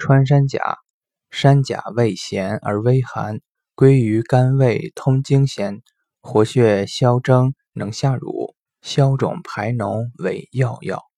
穿山甲，山甲味咸而微寒，归于肝胃，通经弦，活血消征，能下乳，消肿排脓为要药。